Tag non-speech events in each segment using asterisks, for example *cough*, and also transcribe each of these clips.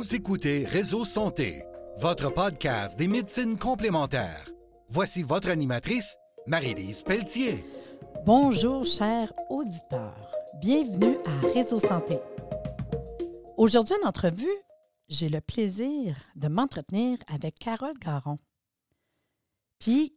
Vous écoutez Réseau Santé, votre podcast des médecines complémentaires. Voici votre animatrice, Marie-Lise Pelletier. Bonjour, chers auditeurs. Bienvenue à Réseau Santé. Aujourd'hui, en entrevue, j'ai le plaisir de m'entretenir avec Carole Garon. Puis,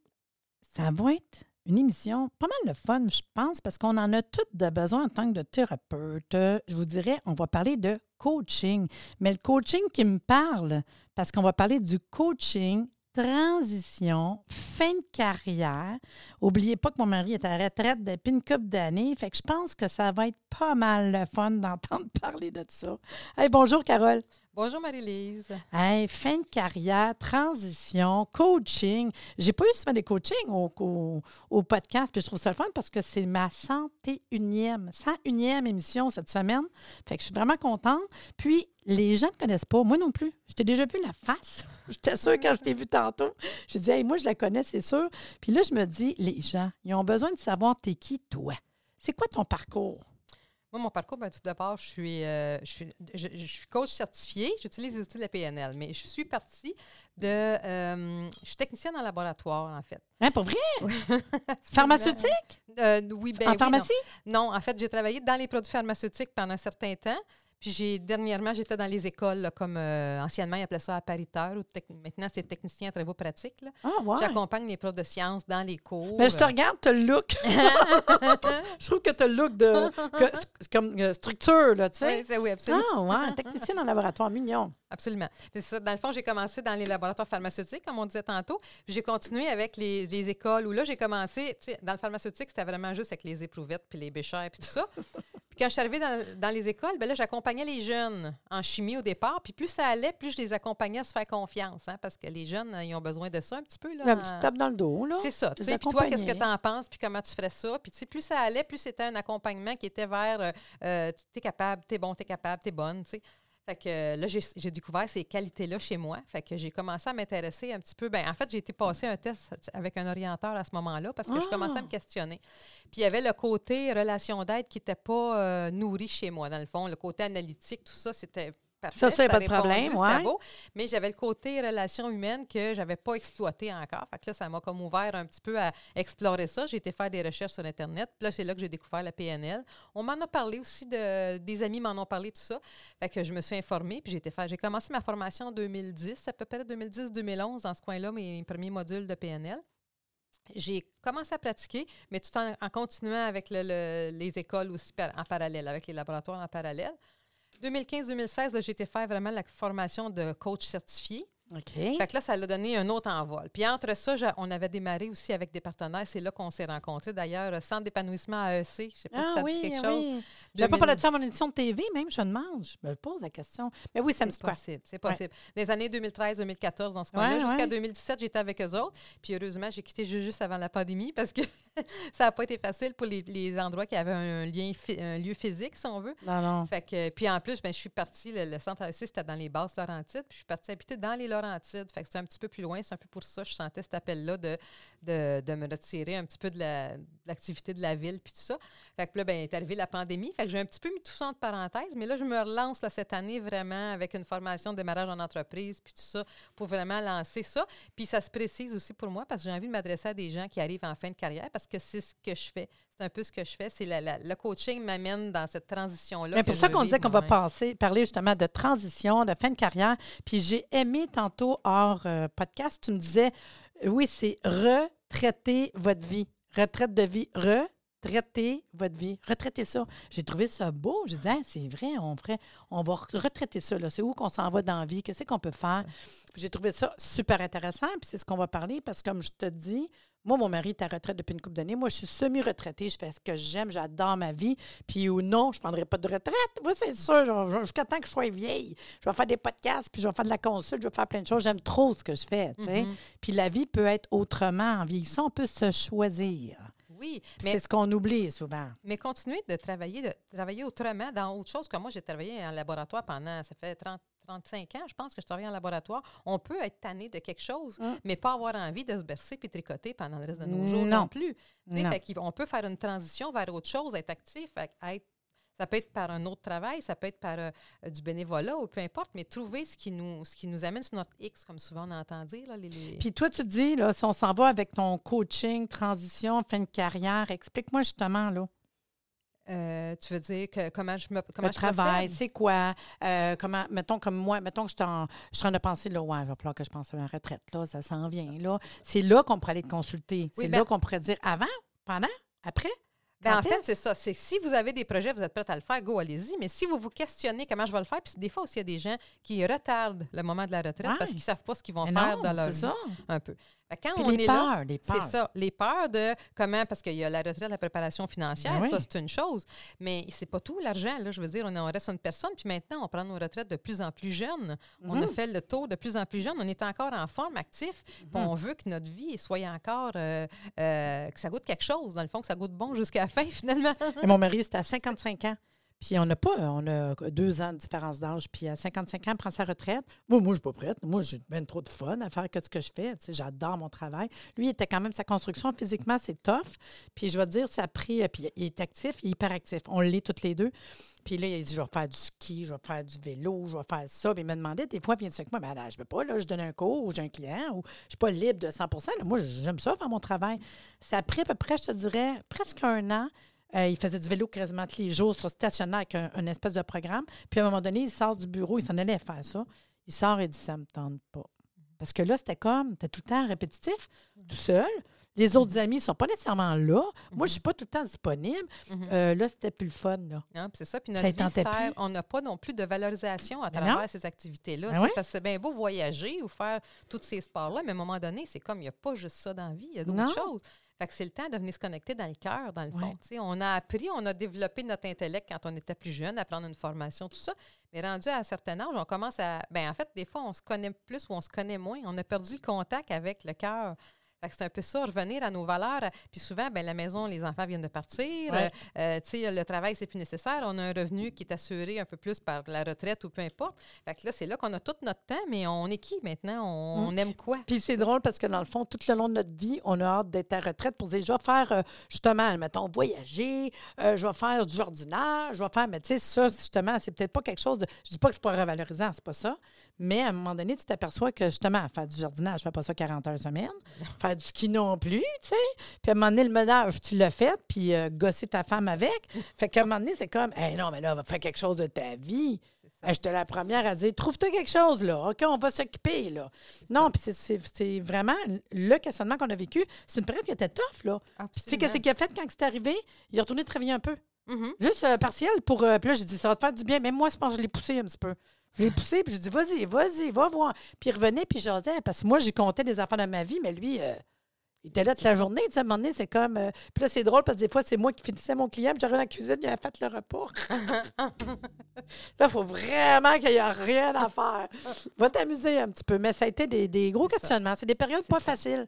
ça va être une émission pas mal de fun, je pense, parce qu'on en a toutes de besoin en tant que thérapeute. Je vous dirais, on va parler de coaching. Mais le coaching qui me parle, parce qu'on va parler du coaching transition, fin de carrière. Oubliez pas que mon mari est à la retraite depuis une couple d'années. Fait que je pense que ça va être pas mal le fun d'entendre *laughs* parler de ça. Hey, bonjour, Carole. Bonjour Marie-Lise. Hey, fin de carrière, transition, coaching. J'ai pas eu souvent des coachings au, au, podcast, puis je trouve ça le fun parce que c'est ma 101e, 101e émission cette semaine. Fait que je suis vraiment contente. Puis, les gens ne connaissent pas, moi non plus. Je t'ai déjà vu la face. *laughs* J'étais sûre quand je t'ai vu tantôt. Je dis, hey, moi, je la connais, c'est sûr. Puis là, je me dis, les gens, ils ont besoin de savoir t'es qui, toi? C'est quoi ton parcours? Moi, mon parcours, ben, tout d'abord, je suis, euh, je, suis, je, suis coach certifié. J'utilise les outils de la PNL, mais je suis partie de. Euh, je suis technicienne en laboratoire, en fait. Hein, pour vrai? *laughs* Pharmaceutique? Euh, oui, ben, En pharmacie? non. en fait, j'ai travaillé dans les produits pharmaceutiques pendant un certain temps. Puis j'ai dernièrement, j'étais dans les écoles, comme euh, anciennement, ils appelaient ça appariteur, ou maintenant c'est technicien à travaux pratiques. Là. Ah, ouais. J'accompagne les profs de sciences dans les cours. Mais je te regarde, tu le look. *laughs* *laughs* je trouve que tu le look de comme euh, structure, là, tu sais. Oui, oui, absolument. Ah, ouais, technicien en laboratoire, mignon. Absolument. Ça, dans le fond, j'ai commencé dans les laboratoires pharmaceutiques, comme on disait tantôt. J'ai continué avec les, les, écoles où là, j'ai commencé, tu sais, dans le pharmaceutique, c'était vraiment juste avec les éprouvettes, puis les béchères, puis tout ça. *laughs* Puis quand je suis arrivée dans, les écoles, ben là, j'accompagnais les jeunes en chimie au départ. Puis plus ça allait, plus je les accompagnais à se faire confiance. Hein, parce que les jeunes, ils ont besoin de ça un petit peu. Là, un petit tape dans le dos, là. C'est ça. Puis toi, qu'est-ce que tu en penses? Puis comment tu ferais ça? Puis plus ça allait, plus c'était un accompagnement qui était vers euh, euh t'es capable, t'es bon, t'es capable, t'es bonne. sais. Fait que euh, là, j'ai découvert ces qualités-là chez moi. Fait que j'ai commencé à m'intéresser un petit peu. Ben, en fait, j'ai été passer un test avec un orienteur à ce moment-là parce que je commençais à me ah! questionner. Puis il y avait le côté relation d'aide qui n'était pas euh, nourri chez moi, dans le fond. Le côté analytique, tout ça, c'était ça, c'est pas de problème, ouais. beau. Mais j'avais le côté relation humaine que j'avais pas exploité encore. Fait que là, ça m'a comme ouvert un petit peu à explorer ça. J'ai été faire des recherches sur Internet. Puis là, c'est là que j'ai découvert la PNL. On m'en a parlé aussi, de, des amis m'en ont parlé, tout ça. Fait que je me suis informée. Puis j'ai été faire, j'ai commencé ma formation en 2010, à peu près 2010-2011, dans ce coin-là, mes premiers modules de PNL j'ai commencé à pratiquer, mais tout en, continuant avec les écoles aussi en parallèle, avec les laboratoires en parallèle. 2015-2016, j'ai été faire vraiment la formation de coach certifié. OK. Fait que là, ça l'a donné un autre envol. Puis entre ça, on avait démarré aussi avec des partenaires. C'est là qu'on s'est rencontrés. D'ailleurs, Centre d'épanouissement AEC, je ne sais pas si ah ça dit quelque chose. Oui. Je pas parlé de ça à mon édition de TV, même, je demande. Je me pose la question. Mais oui, ça me C'est possible, c'est possible. Des années 2013-2014, dans ce coin-là, jusqu'à 2017, j'étais avec eux autres. Puis heureusement, j'ai quitté juste avant la pandémie parce que *laughs* ça n'a pas été facile pour les, endroits qui avaient un, lien un lieu physique, si on veut. Non, non. Fait que, puis en plus, ben, je suis partie, le, centre AEC, c'était dans les basses Laurentides, puis je suis partie habiter dans les Laurentides. Fait que c'était un petit peu plus loin. C'est un peu pour ça que je sentais cet appel-là de, de, me retirer un petit peu de l'activité de, la ville, puis tout ça. Fait que là, ben, est arrivée la pandémie. Fait que j'ai un petit peu mis tout ça entre parenthèses, mais là, je me relance là, cette année vraiment avec une formation de démarrage en entreprise, puis tout ça, pour vraiment lancer ça. Puis ça se précise aussi pour moi parce que j'ai envie de m'adresser à des gens qui arrivent en fin de carrière parce que c'est ce que je fais. C'est un peu ce que je fais. C'est le coaching m'amène dans cette transition-là. C'est pour ça qu'on disait qu'on va parler justement de transition, de fin de carrière. Puis j'ai aimé tantôt hors euh, podcast, tu me disais, oui, c'est retraiter votre vie. Retraite de vie. Retraiter votre vie. Retraiter ça. J'ai trouvé ça beau. Je disais, c'est vrai, on, ferait, on va retraiter ça. C'est où qu'on s'en va dans la vie? Qu'est-ce qu'on peut faire? J'ai trouvé ça super intéressant. Puis c'est ce qu'on va parler parce que, comme je te dis, moi, mon mari est à retraite depuis une couple d'années. Moi, je suis semi-retraitée. Je fais ce que j'aime. J'adore ma vie. Puis ou non, je ne prendrai pas de retraite. Moi, c'est sûr. Jusqu'à temps que je sois vieille. Je vais faire des podcasts, puis je vais faire de la consulte, je vais faire plein de choses. J'aime trop ce que je fais. Mm-hmm. Puis la vie peut être autrement. En vieillissant, on peut se choisir. Oui, mais c'est ce qu'on oublie souvent. Mais continuer de travailler, de travailler autrement dans autre chose. Comme moi, j'ai travaillé en laboratoire pendant, ça fait 30, 35 ans, je pense que je travaille en laboratoire, on peut être tanné de quelque chose, mm. mais pas avoir envie de se bercer puis tricoter pendant le reste de nos jours non, plus. on peut faire une transition vers autre chose, être actif, être Ça peut être par un autre travail, ça peut être par euh, du bénévolat ou peu importe, mais trouver ce qui nous, ce qui nous amène sur notre X, comme souvent on entend dire. Là, les, les- Puis toi, tu dis, là, si on s'en va avec ton coaching, transition, fin de carrière, explique-moi justement, là, Euh, tu veux dire que comment je me comment le je travail, c'est quoi? Euh, comment, mettons comme moi, mettons que je, suis en- je suis en train de penser, là, ouais, il va falloir que je pense à ma retraite, là, ça s'en vient, là. C'est là qu'on pourrait aller te consulter. C'est Oui, là ben- qu'on pourrait dire avant, pendant, après? Ben, en fait, c'est ça. C'est si vous avez des projets, vous êtes prête à le faire, go, allez-y. Mais si vous vous questionnez comment je vais le faire, puis des fois aussi, il y a des gens qui retardent le moment de la retraite parce qu'ils ne savent pas ce qu'ils vont Mais faire non, dans leur vie. ça. Un peu. Quand Puis on les est là, peurs, les peurs. c'est ça. Les peurs de comment, parce qu'il y a la retraite, la préparation financière, Ben ça, c'est une chose. Mais c'est pas tout l'argent. Là, je veux dire, on, on reste une personne, puis maintenant, on prend nos retraites de plus en plus jeunes. On a fait le tour de plus en plus jeune. On est encore en forme, actif. puis Mhm. on veut que notre vie soit encore, euh, euh, que ça goûte quelque chose. Dans le fond, que ça goûte bon jusqu'à la fin, *laughs* finalement. Et mon mari, c'était à 55 ans. Puis on n'a pas, on a deux ans de différence d'âge. Puis à 55 ans, il prend sa retraite. Moi, je suis pas prête. Moi, j'ai bien trop de fun à faire que ce que je fais. J'adore mon travail. Lui, il était quand même sa construction. Physiquement, c'est tough. Puis je vais te dire, ça a pris. euh, Puis il est actif, il est hyper actif. On l'est toutes les deux. Puis là, il dit, je vais faire du ski, je vais faire du vélo, je vais faire ça. Puis il me demandait, des fois, il vient avec moi, mais là, je peux pas, je donne un cours ou j'ai un client ou je suis pas libre de 100 là. Moi, j'aime ça, faire mon travail. Ça a pris à peu près, je te dirais, presque un an. Euh, il faisait du vélo quasiment tous les jours sur stationnaire avec un, un espèce de programme. Puis à un moment donné, il sort du bureau, il s'en allait faire ça. Il sort et dit Ça me tente pas. Parce que là, c'était comme, t'es tout le temps répétitif, tout seul. Les autres amis ne sont pas nécessairement là. Moi, je ne suis pas tout le temps disponible. Mhm. Euh, là, c'était plus le fun. Là. C'est ça. Puis notre vie sert- on n'a pas non plus de valorisation à travers non. ces activités-là. Ben oui. Parce que c'est bien beau voyager ou faire tous ces sports-là, mais à un moment donné, c'est comme il n'y a pas juste ça dans la vie, il y a Non. d'autres choses. Que c'est le temps de venir se connecter dans le cœur, dans le fond. Ouais. On a appris, on a développé notre intellect quand on était plus jeune, à prendre une formation, tout ça. Mais rendu à un certain âge, on commence à. Ben en fait, des fois, on se connaît plus ou on se connaît moins. On a perdu le contact avec le cœur. C'est un peu ça, revenir à nos valeurs. Puis souvent, ben, la maison, les enfants viennent de partir. Ouais. Euh, tu sais, le travail, c'est plus nécessaire. On a un revenu qui est assuré un peu plus par la retraite ou peu importe. Fait que là, c'est là qu'on a tout notre temps, mais on est qui maintenant? On, on aime quoi? Puis c'est drôle parce que dans le fond, tout le long de notre vie, on a hâte d'être à retraite pour vais faire euh, justement, mettons, voyager, euh, je vais faire du jardinage, je vais faire. Mais tu sais, ça, justement, c'est peut-être pas quelque chose de. Je dis pas que c'est pas revalorisant, c'est pas ça. Mais à un moment donné, tu t'aperçois que justement, faire du jardinage, je fais pas ça 40 heures semaine. faire *laughs* du ski non plus, tu sais. Puis à un moment donné, le ménage, tu l'as fait, puis euh, gosser ta femme avec. *laughs* Fait qu'à un moment donné, c'est comme, hey, non, mais là, on va faire quelque chose de ta vie. Hey, J'étais la première à dire Trouve-toi quelque chose, là. OK, on va s'occuper, là. Non, puis c'est- vraiment le questionnement qu'on a vécu. C'est une période qui était tough, là. Puis tu sais, qu'est-ce qu'il a fait quand c'est arrivé? Il est retourné travailler un peu. Mhm. Juste euh, partiel pour. euh, puis là, j'ai dit Ça va te faire du bien. Même moi, je pense que je l'ai poussé un petit peu. Je l'ai poussé, puis j'ai dit Vas-y, vas-y, va voir. Puis il revenait, puis j'osais. Parce que moi, j'ai compté des affaires de ma vie, mais lui. euh, il était là toute la journée, tu sais, à un moment donné, c'est comme... euh, puis là, c'est drôle parce que des fois, c'est moi qui finissais mon client, puis j'arrive dans la cuisine, il a fait le repas. *laughs* là, il faut vraiment qu'il n'y ait rien à faire. Va t'amuser un petit peu. Mais ça a été des, des gros questionnements. C'est des périodes pas faciles.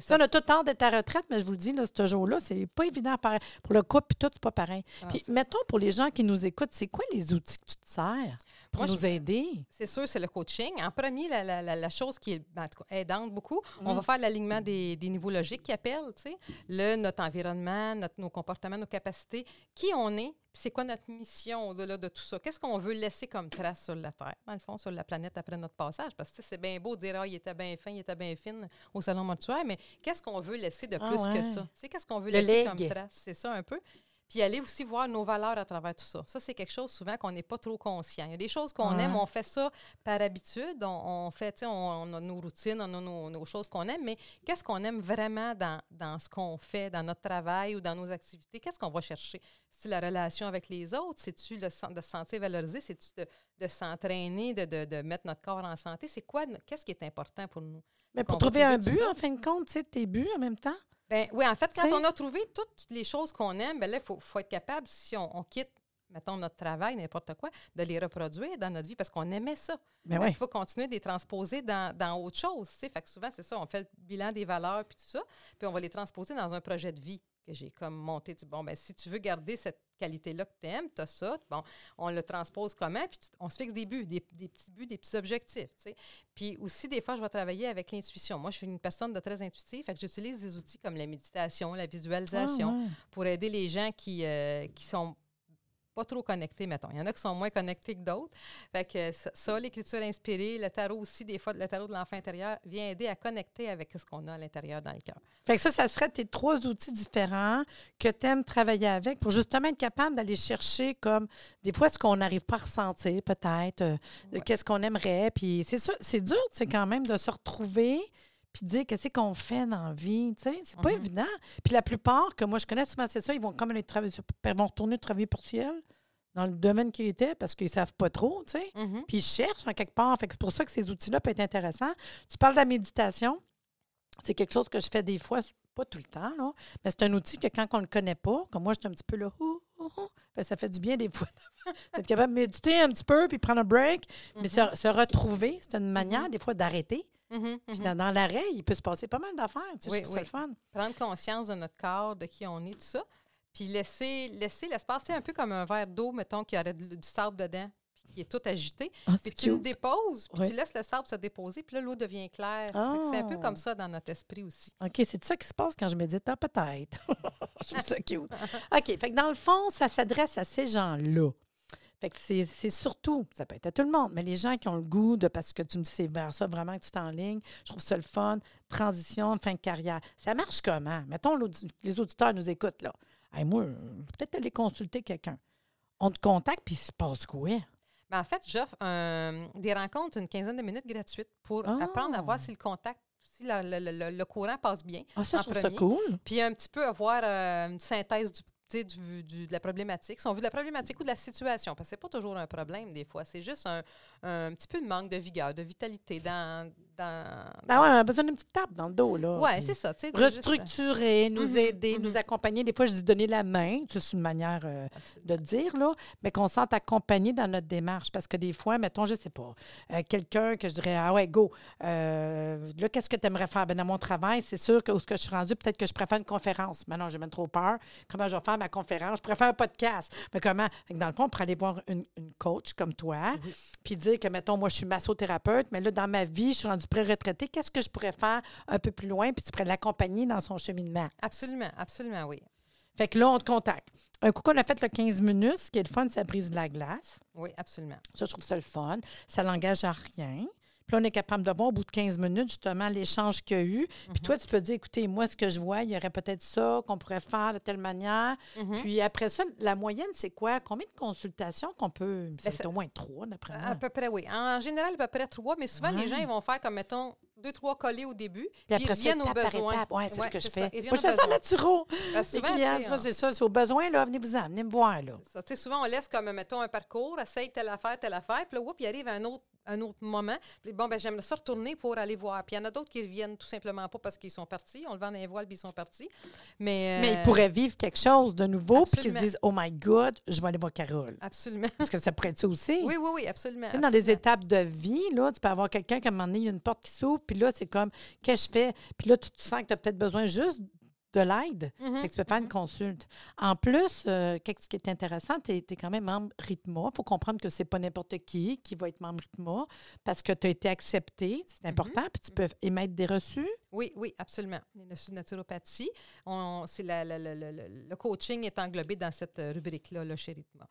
Ça, ça. on a tout le temps d'être à retraite, mais je vous le dis, là, ce jour-là, c'est pas évident. pareil. Pour le couple, puis tout, c'est pas pareil. Ah, Puis, mettons, pour les gens qui nous écoutent, c'est quoi les outils que tu te sers pour Moi, je- nous aider? C'est sûr, c'est le coaching. En premier, la, la- la- la chose qui est ben, aidante beaucoup, on Mm. va faire l'alignement des, des niveaux logiques qui appellent, tu sais, le, notre environnement, notre, nos comportements, nos capacités, qui on est, c'est quoi notre mission au-delà de tout ça? Qu'est-ce qu'on veut laisser comme trace sur la Terre, dans le fond, sur la planète après notre passage? Parce que c'est bien beau de dire, ah, il était bien fin, il était bien fine au salon mortuaire, mais qu'est-ce qu'on veut laisser de Ah plus que ça? Tu sais, qu'est-ce qu'on veut Le laisser leg. comme trace? C'est ça un peu. Puis aller aussi voir nos valeurs à travers tout ça. Ça, c'est quelque chose souvent qu'on n'est pas trop conscient. Il y a des choses qu'on Ouais. aime, on fait ça par habitude, on, on fait, tu sais, on, on a nos routines, on a nos, nos choses qu'on aime, mais qu'est-ce qu'on aime vraiment dans, dans ce qu'on fait, dans notre travail ou dans nos activités? Qu'est-ce qu'on va chercher? C'est-tu la relation avec les autres? C'est-tu de se sentir valorisé? C'est-tu de, de s'entraîner, de, de, de mettre notre corps en santé? C'est quoi, qu'est-ce qui est important pour nous? Mais pour trouver un trouver tout but, en fin de compte, tu sais, tes buts en même temps? Ben, oui, en fait, quand on a trouvé toutes les choses qu'on aime, ben là, il faut, faut être capable, si on, on quitte, mettons, notre travail, n'importe quoi, de les reproduire dans notre vie parce qu'on aimait ça. Mais Fait oui. Il faut continuer de les transposer dans, dans autre chose. Fait que souvent, c'est ça, on fait le bilan des valeurs puis tout ça, puis on va les transposer dans un projet de vie que j'ai comme monté. Tu bon, ben, si tu veux garder cette qualité-là que tu aimes, tu as ça, bon, on le transpose comment, puis on se fixe des buts, des, des petits buts, des petits objectifs. tu sais. Puis aussi, des fois, je vais travailler avec l'intuition. Moi, je suis une personne de très intuitive, fait que j'utilise des outils comme la méditation, la visualisation, Ah, ouais. pour aider les gens qui, euh, qui sont pas trop connectés, mettons. Il y en a qui sont moins connectés que d'autres. Fait que ça, l'écriture inspirée, le tarot aussi, des fois, le tarot de l'enfant intérieur vient aider à connecter avec ce qu'on a à l'intérieur dans le cœur. Fait que ça, ça serait tes trois outils différents que tu aimes travailler avec pour justement être capable d'aller chercher comme des fois ce qu'on n'arrive pas à ressentir, peut-être, euh, Ouais. qu'est-ce qu'on aimerait. Puis c'est ça, c'est dur, c'est quand même de se retrouver puis dire qu'est-ce qu'on fait dans la vie, tu sais, c'est pas Mhm. évident. Puis la plupart que moi je connais souvent c'est ça, ils vont comme aller travailler, vont retourner travailler pour ciel dans le domaine qu'ils étaient parce qu'ils savent pas trop, tu sais. Mhm. Puis ils cherchent en quelque part. Fait que c'est pour ça que ces outils-là peuvent être intéressants. Tu parles de la méditation. C'est quelque chose que je fais des fois, pas tout le temps, là, mais c'est un outil que quand on ne le connaît pas, comme moi, je suis un petit peu là, ouh, ouh, ouh, ben, ça fait du bien des fois *laughs* d'être capable de méditer un petit peu puis prendre un break. Mais se, se retrouver, c'est une manière des fois d'arrêter. Puis mhm. dans, dans l'arrêt, il peut se passer pas mal d'affaires. Tu sais, Oui, le fun. Prendre conscience de notre corps, de qui on est, tout ça. Puis laisser, laisser l'espace, c'est un peu comme un verre d'eau, mettons, qui aurait du sable dedans, puis qui est tout agité. Ah, Puis tu le déposes, puis Oui. tu laisses le sable se déposer, puis là, l'eau devient claire. C'est un peu Oh. comme ça dans notre esprit aussi. OK, c'est ça qui se passe quand je médite? Ah, peut-être. *laughs* je trouve ça cute. *laughs* OK, fait que dans le fond, ça s'adresse à ces gens-là. Fait que c'est surtout, ça peut être à tout le monde, mais les gens qui ont le goût de, parce que tu me dis c'est vers ça vraiment que tu t'enlignes, je trouve ça le fun, transition, fin de carrière. Ça marche comment? Mettons, les auditeurs nous écoutent, là. Hey, moi, peut-être aller consulter quelqu'un. On te contacte, puis il se passe quoi? Ben, en fait, j'offre des rencontres une quinzaine de minutes gratuites pour Ah. apprendre à voir si le contact, si le, le- le- le courant passe bien. Ah, ça, En je trouve ça cool. Puis un petit peu avoir euh, une synthèse du, du- de la problématique. Si on veut de la problématique ou de la situation, parce que c'est pas toujours un problème des fois. C'est juste un, un petit peu de manque de vigueur, de vitalité dans... dans, Ah ouais, on a besoin d'une petite tape dans le dos, là. Puis- c'est ça. tu sais, de juste- restructurer, nous Mhm, aider, mhm. nous accompagner. Des fois, je dis donner la main, c'est une manière euh, de dire, là, mais qu'on sente accompagné dans notre démarche. Parce que des fois, mettons, je sais pas, euh, quelqu'un que je dirais, ah ouais, go, euh, là, qu'est-ce que tu aimerais faire? Ben, dans mon travail, c'est sûr que où ce que je suis rendue, peut-être que je préfère une conférence. Maintenant, j'ai même trop peur. Comment je vais faire ma conférence? Je préfère un podcast. Mais comment? Dans le fond, pour aller voir une, une coach comme toi, Oui. puis dire que, mettons, moi, je suis massothérapeute, mais là, dans ma vie, je suis rendue pré-retraitée, qu'est-ce que je pourrais faire un peu plus loin, puis tu pourrais l'accompagner dans son cheminement? Absolument, absolument, oui. Fait que là, on te contacte. Un coup qu'on a fait le 15 minutes, ce qui est le fun, ça brise de la glace. Oui, absolument. Ça, je trouve ça le fun. Ça l'engage à rien. Puis là, on est capable de voir au bout de 15 minutes, justement, l'échange qu'il y a eu. Puis toi, tu peux dire, écoutez, moi, ce que je vois, il y aurait peut-être ça qu'on pourrait faire de telle manière. Mhm. Puis après ça, la moyenne, c'est quoi? Combien de consultations qu'on peut... Ben, ça- au moins trois, d'après moi. À peu près, oui. En général, à peu près trois, mais souvent, les gens, ils vont faire comme, mettons, deux, trois collés au début, Puis puis après ils ça, reviennent aux besoins. Ouais, c'est ce Ouais, que je fais. Moi, je fais ça aux en naturo. besoins. Les Parce que souvent, clients, ça, c'est ça. C'est au besoin, là, venez-vous-en, venez me voir, là. Ça, souvent, on laisse comme, mettons, un parcours, essaye telle affaire, telle affaire, puis là, oups, il arrive un autre, un autre moment. Puis bon, ben j'aimerais ça retourner pour aller voir. Puis il y en a d'autres qui reviennent tout simplement pas parce qu'ils sont partis. On le vend dans les voiles, puis ils sont partis. Mais, Mais euh, ils pourraient vivre quelque chose de nouveau, puis qu'ils se absolument. disent Oh my God, je vais aller voir Carole. Absolument. Parce que ça pourrait être ça aussi. Oui, oui, oui, absolument. Tu sais, dans des absolument. étapes de vie, là, tu peux avoir quelqu'un qui, à un moment donné, il y a une porte qui s'ouvre, puis là, c'est comme Qu'est-ce que je fais? Puis là, tu, tu sens que tu as peut-être besoin juste de l'aide. Fait que tu peux faire une consulte. En plus, euh, qu'est-ce qui est intéressant, tu es, quand même membre RITMA. Il faut comprendre que c'est pas n'importe qui qui va être membre RITMA parce que tu as été accepté, c'est Mhm. important, puis tu peux émettre des reçus. Oui, oui, absolument. Les reçus de naturopathie, on, c'est la- la- la- la- la- le coaching est englobé dans cette euh, rubrique-là, là, chez Ritma.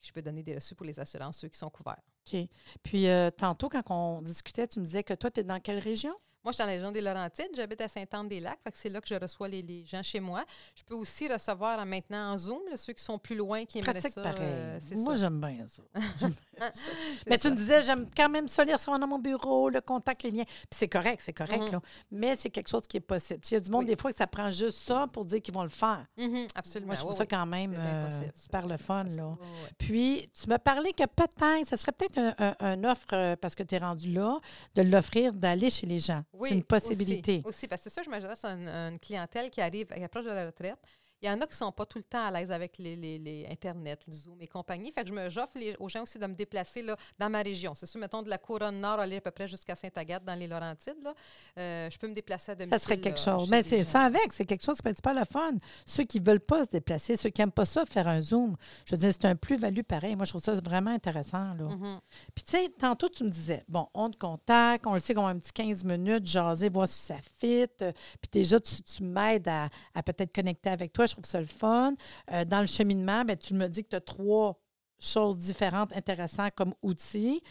Je peux donner des reçus pour les assurances, ceux qui sont couverts. OK. Puis, euh, tantôt, quand on discutait, tu me disais que toi, tu es dans quelle région? Moi, je suis dans la région des Laurentides. J'habite à Sainte-Anne-des-Lacs. C'est là que je reçois les, les gens chez moi. Je peux aussi recevoir euh, maintenant en Zoom là, ceux qui sont plus loin, qui aimeraient ça. pareil. euh, Moi, j'aime bien ça. *laughs* *laughs* Ça. Mais tu ça. me disais, j'aime quand même ça, les recevoir dans mon bureau, le contact, les liens. Puis c'est correct, c'est correct, Mhm. là. Mais c'est quelque chose qui est possible. Il y a du monde, Oui. des fois, que ça prend juste ça pour dire qu'ils vont le faire. Mhm, absolument. Moi, je trouve Oui, ça quand même euh, super le fun, là. Oui. Puis, tu m'as parlé que peut-être, ce serait peut-être un, un- un offre, euh, parce que tu es rendu là, de l'offrir, d'aller chez les gens. Oui, c'est une possibilité. Aussi, aussi, parce que c'est ça, je m'adresse à une, une clientèle qui arrive, qui approche de la retraite. Il y en a qui ne sont pas tout le temps à l'aise avec les, les- les Internet, le Zoom et compagnie. Fait que je me j'offre les- aux gens aussi de me déplacer là, dans ma région. C'est sûr, mettons, de la couronne nord, aller à peu près jusqu'à Sainte-Agathe, dans les Laurentides. Là. Euh, je peux me déplacer à domicile. Ça serait quelque là, chose. Mais c'est ça avec, c'est quelque chose qui peut être super le fun. Ceux qui ne veulent pas se déplacer, ceux qui n'aiment pas ça, faire un Zoom, je veux dire, c'est un plus-value pareil. Moi, je trouve ça vraiment intéressant. Là. Mhm. Puis, tu sais, tantôt, tu me disais, bon, on te contacte, on le sait qu'on a un petit 15 minutes, jaser, voir si ça fit. Euh, Puis déjà, tu, tu m'aides à, à peut-être connecter avec toi. Je trouve ça le fun. Euh, dans le cheminement, ben, tu me dis que tu as trois choses différentes, intéressantes comme outils.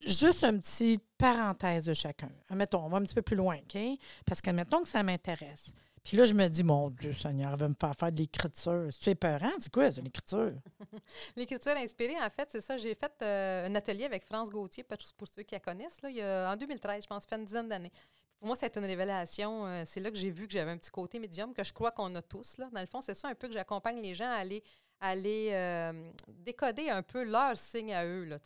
Juste une petite parenthèse de chacun. Mettons, on va un petit peu plus loin, OK? Parce que mettons que ça m'intéresse. Puis là, je me dis, mon Dieu Seigneur, elle va me faire faire de l'écriture. C'est épeurant? C'est quoi, c'est l'écriture? *laughs* l'écriture inspirée, en fait, c'est ça. J'ai fait euh, un atelier avec France Gauthier, pour ceux qui la connaissent, là, il y a, en 2013, je pense, fait une dizaine d'années. Pour moi, c'est une révélation. Euh, c'est là que j'ai vu que j'avais un petit côté médium que je crois qu'on a tous. Là. Dans le fond, c'est ça un peu que j'accompagne les gens à aller, aller euh, décoder un peu leur signe à eux. Là.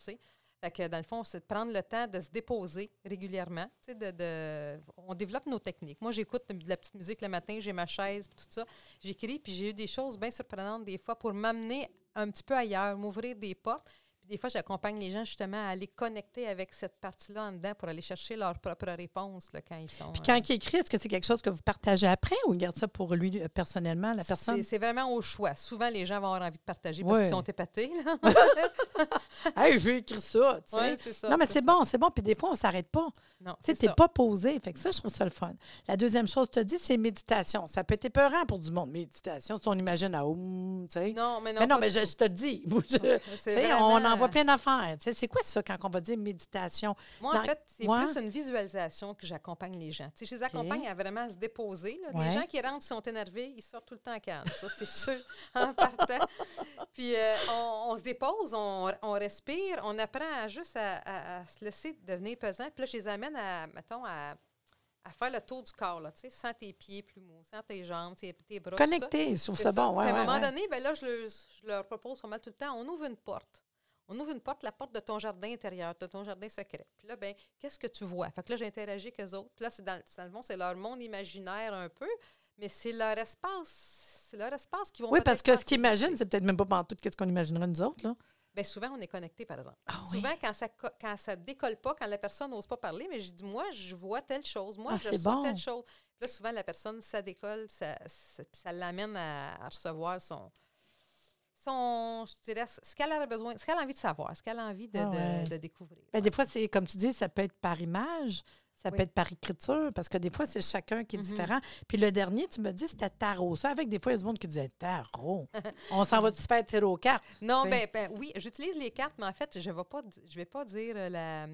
Fait que dans le fond, c'est de prendre le temps de se déposer régulièrement. De, on développe nos techniques. Moi, j'écoute de la petite musique le matin, j'ai ma chaise, tout ça. J'écris, puis j'ai eu des choses bien surprenantes des fois pour m'amener un petit peu ailleurs, m'ouvrir des portes des fois, j'accompagne les gens justement à aller connecter avec cette partie-là en dedans pour aller chercher leur propre réponse là, quand ils sont. Puis quand euh, il écrit, est-ce que c'est quelque chose que vous partagez après ou il garde ça pour lui euh, personnellement, la personne? C'est vraiment au choix. Souvent, les gens vont avoir envie de partager parce qu'ils sont épatés. Là. *laughs* hey, je vais écrire ça. Tu sais. ça non, mais c'est bon, c'est bon. Puis des fois, on ne s'arrête pas. Non. Tu sais, tu n'es pas posé. Fait que ça, je trouve ça le fun. La deuxième chose, tu as dit, c'est méditation. Ça peut être épeurant pour du monde. Méditation, si on imagine à tu sais. Non, mais non. Mais non, mais je, te dis. *laughs* On en voit plein d'affaires. C'est quoi ça quand on va dire méditation? Moi, en fait, c'est plus une visualisation que j'accompagne les gens. je les accompagne à vraiment se déposer. Les gens qui rentrent sont énervés, ils sortent tout le temps calme. Ça, c'est sûr, *laughs* en partant. Puis euh, on, se dépose, on, respire, on apprend juste à, se laisser devenir pesant. Puis là, je les amène à, mettons, à à faire le tour du corps, là, sans tes pieds plus mous, sans tes jambes, tes, tes bras. Connecté, trouve ça, bon. Ouais, à un moment donné, ben là, je, je, leur propose pas mal tout le temps, on ouvre une porte on ouvre une porte, la porte de ton jardin intérieur, de ton jardin secret. Puis là, ben, qu'est-ce que tu vois? Fait que là, j'interagis avec eux autres. Puis là, c'est dans, le fond, c'est leur monde imaginaire un peu, mais c'est leur espace. C'est leur espace qui vont Oui, parce que ce qu'ils imaginent, c'est peut-être même pas tout ce qu'on imaginerait nous autres, là? Bien, souvent, on est connecté, par exemple. Ah souvent, quand ça quand ça décolle pas, quand la personne n'ose pas parler, mais je dis, moi, je vois telle chose, moi, ah, je vois telle chose. là, souvent, la personne, ça décolle, ça, ça, l'amène à, recevoir son, son, je dirais, ce qu'elle a besoin, ce qu'elle a envie de savoir, ce qu'elle a envie de, ah découvrir. Ben, des fois, c'est comme tu dis, ça peut être par image, ça peut être par écriture, parce que des fois, c'est chacun qui est mm-hmm. différent. Puis le dernier, tu me dis, c'était tarot. Ça, avec des fois, il y a du monde qui disait tarot. *laughs* On s'en va-tu faire tirer aux cartes? Non, ben, ben, oui, j'utilise les cartes, mais en fait, je ne vais, pas, je vais pas dire euh, la,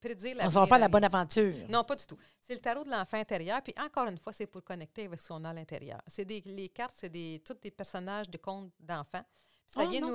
prédire la. On ne va pas la bonne aventure. Non, pas du tout. C'est le tarot de l'enfant intérieur. Puis encore une fois, c'est pour connecter avec ce qu'on a à l'intérieur. C'est les cartes, c'est des, tous des personnages de contes d'enfants. Ça, vient nous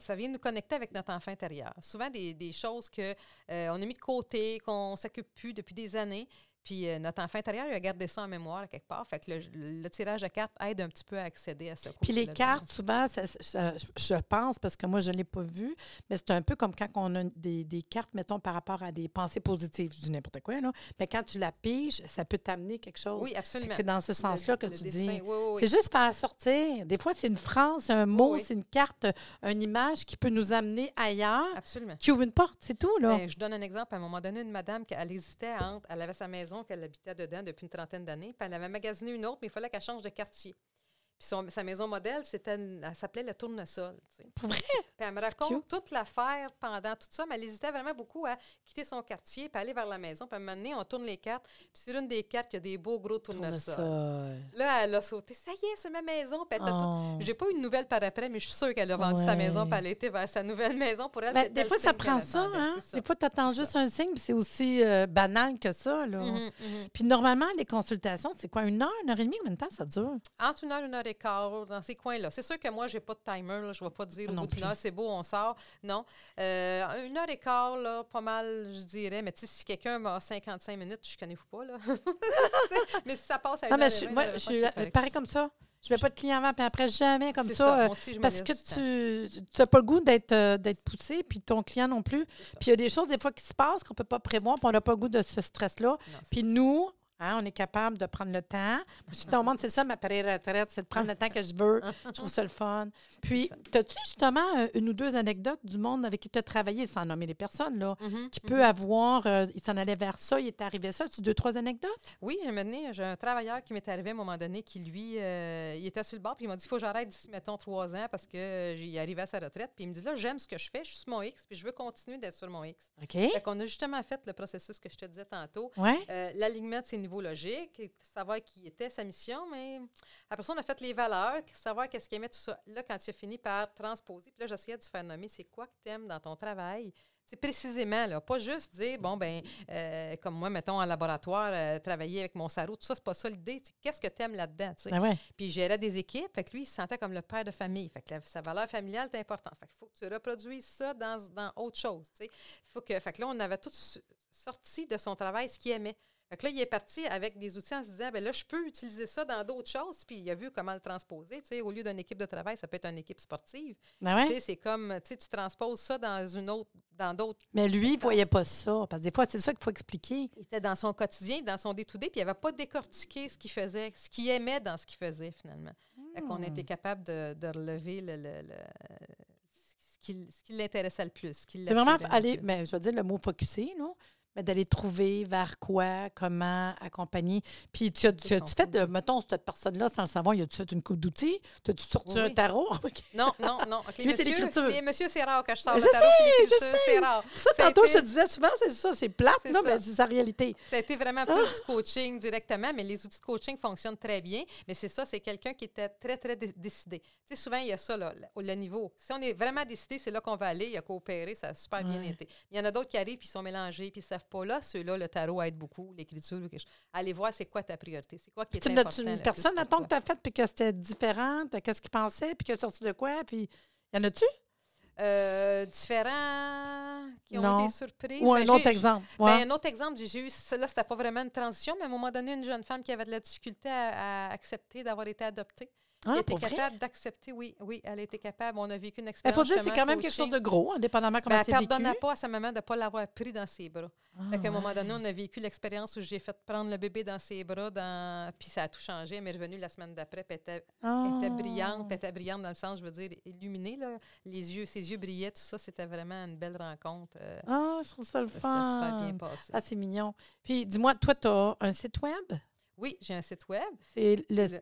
ça, vient nous connecter avec notre enfant intérieur. Souvent des, des choses qu'on euh, on a mis de côté, qu'on ne s'occupe plus depuis des années. Puis euh, notre enfant intérieur, il a gardé ça en mémoire quelque part. Fait que le, tirage de cartes aide un petit peu à accéder à ce Puis les cartes, souvent, je pense, parce que moi, je ne l'ai pas vu, mais c'est un peu comme quand on a des, des, cartes, mettons, par rapport à des pensées positives, dis n'importe quoi, là. Mais quand tu la piges, ça peut t'amener quelque chose. Oui, absolument. C'est dans ce sens-là que tu dis. c'est juste faire sortir. Des fois, c'est une phrase, un mot, c'est une carte, une image qui peut nous amener ailleurs. Absolument. Qui ouvre une porte, c'est tout, là. Ben, je donne un exemple. À un moment donné, une madame, elle hésitait entre, elle avait sa maison qu'elle habitait dedans depuis une trentaine d'années. Puis elle avait magasiné une autre, mais il fallait qu'elle change de quartier. Puis sa maison modèle, c'était, elle s'appelait le tournesol. Tu Pour vrai? Puis elle me raconte toute l'affaire pendant tout ça, mais elle hésitait vraiment beaucoup à quitter son quartier puis aller vers la maison. Puis à un moment donné, on tourne les cartes. Puis sur une des cartes, il y a des beaux gros tournesols. Là, elle a sauté. Ça y est, c'est ma maison. Puis oh. J'ai pas eu de nouvelle par après, mais je suis sûre qu'elle a vendu sa maison puis elle était vers sa nouvelle maison. Pour elle, ben, des fois, ça prend ça, hein? Des fois, tu attends juste un signe, puis c'est aussi euh, banal que ça. Là. Mm-hmm, mm-hmm. Puis normalement, les consultations, c'est quoi, une heure, une heure et demie? Combien de temps ça dure? Entre une heure, une heure dans ces coins-là. C'est sûr que moi, je n'ai pas de timer. Je ne vais pas dire au bout d'une heure, c'est beau, on sort. Non. Euh, une heure et quart, là, pas mal, je dirais. Mais si quelqu'un a 55 minutes, je ne connais pas. Là. *laughs* mais si ça passe à une non, mais je, moi, je suis pareil comme ça. Je ne vais pas de client avant, puis après, jamais comme ça. Euh, parce que tu n'as pas le goût d'être euh, d'être poussé, puis ton client non plus. Puis il y a des choses, des fois, qui se passent qu'on ne peut pas prévoir, puis on n'a pas le goût de ce stress-là. Puis nous, Hein, on est capable de prendre le temps. Si tout le monde, c'est ça, ma retraite, c'est de prendre le temps que je veux. Je trouve ça le fun. *laughs* Puis, as-tu justement euh, une ou deux anecdotes du monde avec qui tu as travaillé, sans nommer les personnes, là, mm-hmm, qui mm-hmm. peut avoir, euh, il s'en allait vers ça, il est arrivé ça? Tu deux, trois anecdotes? Oui, j'ai mené, j'ai un travailleur qui m'est arrivé à un moment donné qui, lui, euh, il était sur le bord, puis il m'a dit, il faut que j'arrête d'ici, mettons, trois ans parce que j'y arrivé à sa retraite. Puis il me dit, là, j'aime ce que je fais, je suis sur mon X, puis je veux continuer d'être sur mon X. OK. Fait qu'on a justement fait le processus que je te disais tantôt. Ouais. L'alignement de niveaux niveau logique, savoir qui était, sa mission, mais après ça, on a fait les valeurs, savoir qu'est-ce qu'il aimait, tout ça. Là, quand tu as fini par transposer, puis là, j'essayais de se faire nommer, c'est quoi que tu aimes dans ton travail? C'est précisément, là, pas juste dire, bon, ben, euh, comme moi, mettons, en laboratoire, euh, travailler avec mon sarreau, tout ça, c'est pas ça l'idée. Qu'est-ce que tu aimes là-dedans? Ben ouais. Puis il gérait des équipes, fait que lui, il se sentait comme le père de famille. Fait que la- sa valeur familiale est importante. Fait qu'il faut que tu reproduises ça dans, dans autre chose. tu sais. Faut que, fait que là, on avait tout sorti de son travail ce qu'il aimait. Fait que là, il est parti avec des outils en se disant, ben là, je peux utiliser ça dans d'autres choses. Puis il a vu comment le transposer. tu sais. Au lieu d'une équipe de travail, ça peut être une équipe sportive. Ben Tu sais, C'est comme, tu sais, tu transposes ça dans une autre, dans d'autres Mais lui, il ne voyait pas ça. Parce que des fois, c'est ça qu'il faut expliquer. il était dans son quotidien, dans son day-to-day, puis il n'avait pas décortiqué ce qu'il faisait, ce qu'il aimait dans ce qu'il faisait, finalement. Fait qu'on a été capable de, de relever le, le- le- ce qui, qui l'intéressait le plus. C'est vraiment aller, mais je veux dire le mot focusser, là, mais d'aller trouver vers quoi, comment accompagner. Puis tu as, tu as-tu fait, de, mettons, cette personne-là, sans le savoir, y a-tu fait une coupe d'outils? T'as-tu sorti Oui, un tarot? *laughs* Non, non, non. Ok, *laughs* les Lui, c'est l'écriture. Les messieurs, c'est rare que je sors Je le tarot sais, je sais. c'est rare. ça, Ça tantôt, été- je te disais souvent, c'est ça, c'est plate, ça. mais c'est sa réalité. Ça a été vraiment Ah! plus du coaching directement, mais les outils de coaching fonctionnent très bien. Mais c'est ça, c'est quelqu'un qui était très, très dé- décidé. Tu sais, souvent, il y a ça, là, le, niveau. Si on est vraiment décidé, c'est là qu'on va aller. Il a coopéré, ça a super bien été. Il y en a d'autres qui arrivent, puis ils sont mélangés, puis ils ne pas. Là, ceux-là, le tarot aide beaucoup, l'écriture. Allez voir, c'est quoi ta priorité? C'est quoi qui est Tu important? une personne, mettons, que tu as faite, puis que c'était différente, qu'est-ce qu'il pensait, puis qu'il a sorti de quoi, puis y en a-tu? Euh, différents qui ont Non. eu des surprises? Ou Ben, un autre exemple? Ben, un autre exemple, j'ai- eu, là, c'était pas vraiment une transition, mais à un moment donné, une jeune femme qui avait de la difficulté à, à accepter d'avoir été adoptée. Ah, elle était capable d'accepter, oui, oui, elle été capable. On a vécu une Il expérience. faut dire c'est quand même quelque chose de gros, indépendamment comment Ben, c'est elle vécu. pardonnait pas à sa maman de ne pas l'avoir pris dans ses bras. Ah, Fait qu'à un moment donné, on a vécu l'expérience où j'ai fait prendre le bébé dans ses bras, dans... puis ça a tout changé. Elle m'est revenue la semaine d'après, puis elle était, était brillante, puis elle était brillante dans le sens, je veux dire, illuminée, là. Les yeux, ses yeux brillaient, tout ça, c'était vraiment une belle rencontre. euh, Ah, je trouve ça le ça s'était super bien fun. passé. Ah, c'est mignon. Puis, dis-moi, toi, tu as un site web? Oui, j'ai un site web, C'est le... le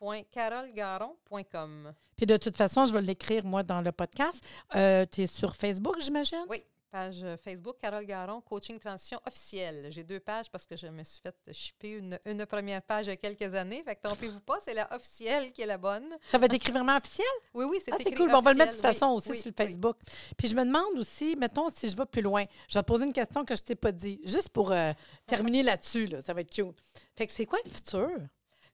www.carolgaron.com. Puis, de toute façon, je vais l'écrire, moi, dans le podcast. Euh, tu es sur Facebook, j'imagine? Oui, page euh, Facebook, Carole Garon, Coaching Transition officielle. J'ai deux pages parce que je me suis fait shipper une, une première page il y a quelques années. Fait que trompez-vous pas, c'est la officielle qui est la bonne. Ça va être écrit vraiment officiel? Oui, oui, c'est Ah, c'est cool. Bon, on va le mettre de toute façon aussi oui, sur oui. Facebook. Puis je me demande aussi, mettons, si je vais plus loin, je vais te poser une question que je t'ai pas dit, juste pour euh, terminer là-dessus, là, ça va être cute. Fait que c'est quoi le futur?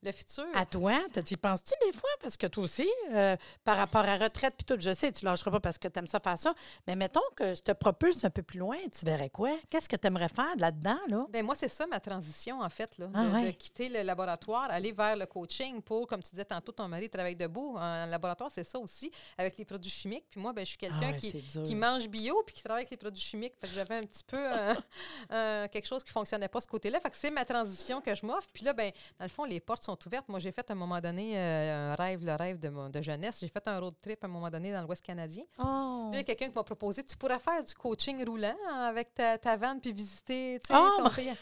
Le futur. À toi, t'y penses-tu des fois? Parce que toi aussi, euh, par rapport à retraite, puis tout, je sais, tu lâcheras pas parce que tu aimes ça faire ça, mais mettons que je te propulse un peu plus loin, tu verrais quoi? Qu'est-ce que tu aimerais faire là-dedans, là? Ben moi, c'est ça ma transition, en fait, là, de, Ah, ouais. de quitter le laboratoire, aller vers le coaching pour, comme tu disais tantôt, ton mari travaille debout. En laboratoire, c'est ça aussi, avec les produits chimiques. Puis moi, ben, je suis quelqu'un Ah ouais, qui, mange bio puis qui travaille avec les produits chimiques. Fait que j'avais un petit peu euh, *laughs* euh, quelque chose qui fonctionnait pas ce côté-là. Fait que c'est ma transition que je m'offre. Puis là, ben, dans le fond, les portes sont ouvertes. Moi, j'ai fait à un moment donné euh, un rêve, le rêve de, de jeunesse. J'ai fait un road trip à un moment donné dans l'Ouest canadien. Oh. Là, il y a quelqu'un qui m'a proposé, tu pourrais faire du coaching roulant avec ta, ta vanne puis visiter, tu sais, Oh, ton pays.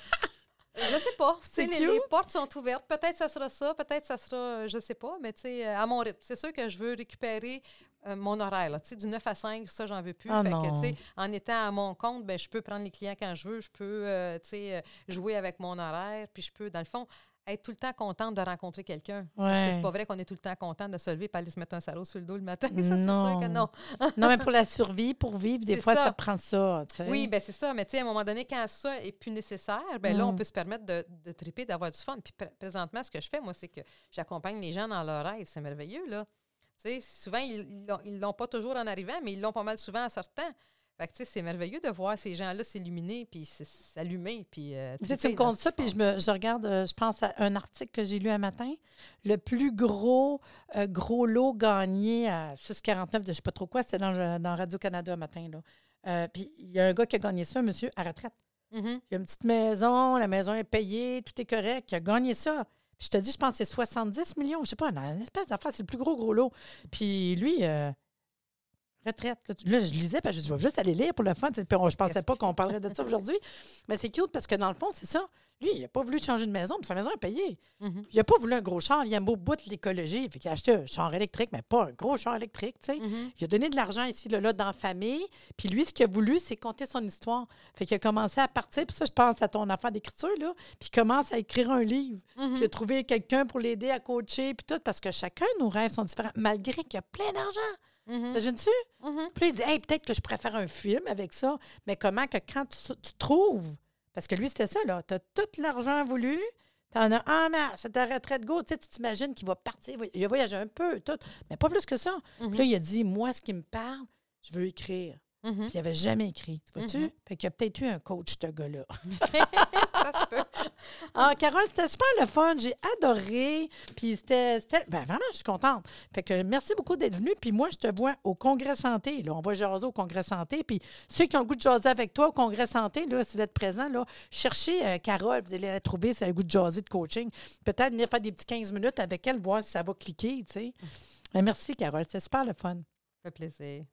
Je sais pas. Les, les portes sont ouvertes. Peut-être ça sera ça, peut-être ça sera, euh, je sais pas, mais tu sais, euh, à mon rythme. C'est sûr que je veux récupérer euh, mon horaire, là, du 9 à 5, ça, j'en veux plus. Ah fait que, en étant à mon compte, ben, je peux prendre les clients quand je veux, je peux, euh, euh, jouer avec mon horaire, puis je peux, dans le fond, être tout le temps contente de rencontrer quelqu'un. Parce que c'est pas vrai qu'on est tout le temps content de se lever et aller se mettre un salaud sur le dos le matin. *laughs* Ça, c'est sûr Non. que non. *laughs* non, mais pour la survie, pour vivre, des fois, ça. ça. prend ça. Oui, ben c'est ça. Mais tu sais, à un moment donné, quand ça est plus nécessaire, ben là, on Mm. peut se permettre de, de triper, d'avoir du fun. Puis pr- présentement, ce que je fais, moi, c'est que j'accompagne les gens dans leurs rêves. C'est merveilleux, là. Tu sais, souvent, ils ils l'ont pas toujours en arrivant, mais ils l'ont pas mal souvent en sortant. Fait que, tu sais, c'est merveilleux de voir ces gens-là s'illuminer, puis s'allumer, puis... euh, Tu me comptes ça, puis je, me, je regarde, euh, je pense à un article que j'ai lu un matin. Le plus gros, euh, gros lot gagné à 649 de je ne sais pas trop quoi, c'était dans, dans Radio-Canada un matin. Là. Puis il y a un gars qui a gagné ça, un monsieur à retraite. Mhm. Il a une petite maison, la maison est payée, tout est correct. Il a gagné ça. Puis je te dis, je pense que c'est 70 millions, je sais pas, une espèce d'affaire, c'est le plus gros, gros lot. Puis lui, euh, retraite. Là, je lisais, parce que je vais juste aller lire pour le fun. Puis on- je pensais pas qu'on parlerait de ça aujourd'hui. Mais c'est cute parce que dans le fond, c'est ça. Lui, il n'a pas voulu changer de maison, puis sa maison est payée. Mhm. Il n'a pas voulu un gros char. Il aime beau bout de l'écologie. Fait qu'il a acheté un char électrique, mais pas un gros char électrique, tu sais. Mhm. Il a donné de l'argent ici, là, là, dans la famille. Puis lui, ce qu'il a voulu, c'est compter son histoire. Fait qu'il a commencé à partir. Puis ça, je pense à ton affaire d'écriture, là. Puis il commence à écrire un livre. Mhm. Puis il a trouvé quelqu'un pour l'aider à coacher, puis tout. Parce que chacun, nos rêves sont différents, malgré qu'il y a plein d'argent. Mhm. T'imagines-tu? Mhm. Puis là, il dit, hey, peut-être que je préfère un film avec ça. Mais comment que quand tu, tu trouves, parce que lui, c'était ça, là, tu as tout l'argent voulu, tu en as en masse, c'est ta retraite go, tu t'imagines qu'il va partir, il a voyagé un peu, tout, mais pas plus que ça. Mhm. Puis là, il a dit, moi, ce qui me parle, je veux écrire. Mhm. Puis il n'avait jamais écrit. Tu vois-tu? Mhm. Fait qu'il a peut-être eu un coach, ce gars-là. *laughs* *laughs* Ça se peut. Ah, Carole, c'était super le fun. J'ai adoré. Puis c'était. Ben, vraiment, je suis contente. Fait que merci beaucoup d'être venu. Puis moi, je te vois au Congrès Santé. Là, on va jaser au Congrès Santé. Puis ceux qui ont le goût de jaser avec toi au Congrès Santé, là, si vous êtes présents, là, cherchez euh, Carole. Vous allez la trouver si elle a le goût de jaser de coaching. Peut-être venir faire des petits 15 minutes avec elle, voir si ça va cliquer, tu sais. Ben, merci, Carole. C'était super le fun. Ça fait plaisir.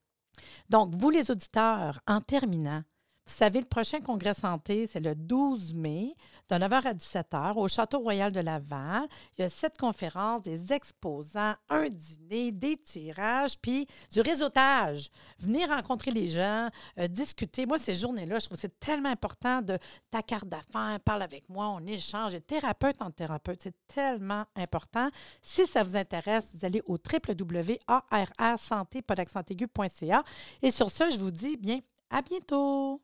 Donc, vous les auditeurs, en terminant, vous savez, le prochain congrès santé, c'est le 12 mai, de 9h à 17h, au Château Royal de Laval. Il y a sept conférences, des exposants, un dîner, des tirages, puis du réseautage. Venez rencontrer les gens, euh, discuter. Moi, ces journées-là, je trouve que c'est tellement important de ta carte d'affaires, parle avec moi, on échange. Et thérapeute en thérapeute, c'est tellement important. Si ça vous intéresse, vous allez au www.arrsanté.ca. Et sur ce, je vous dis bien à bientôt.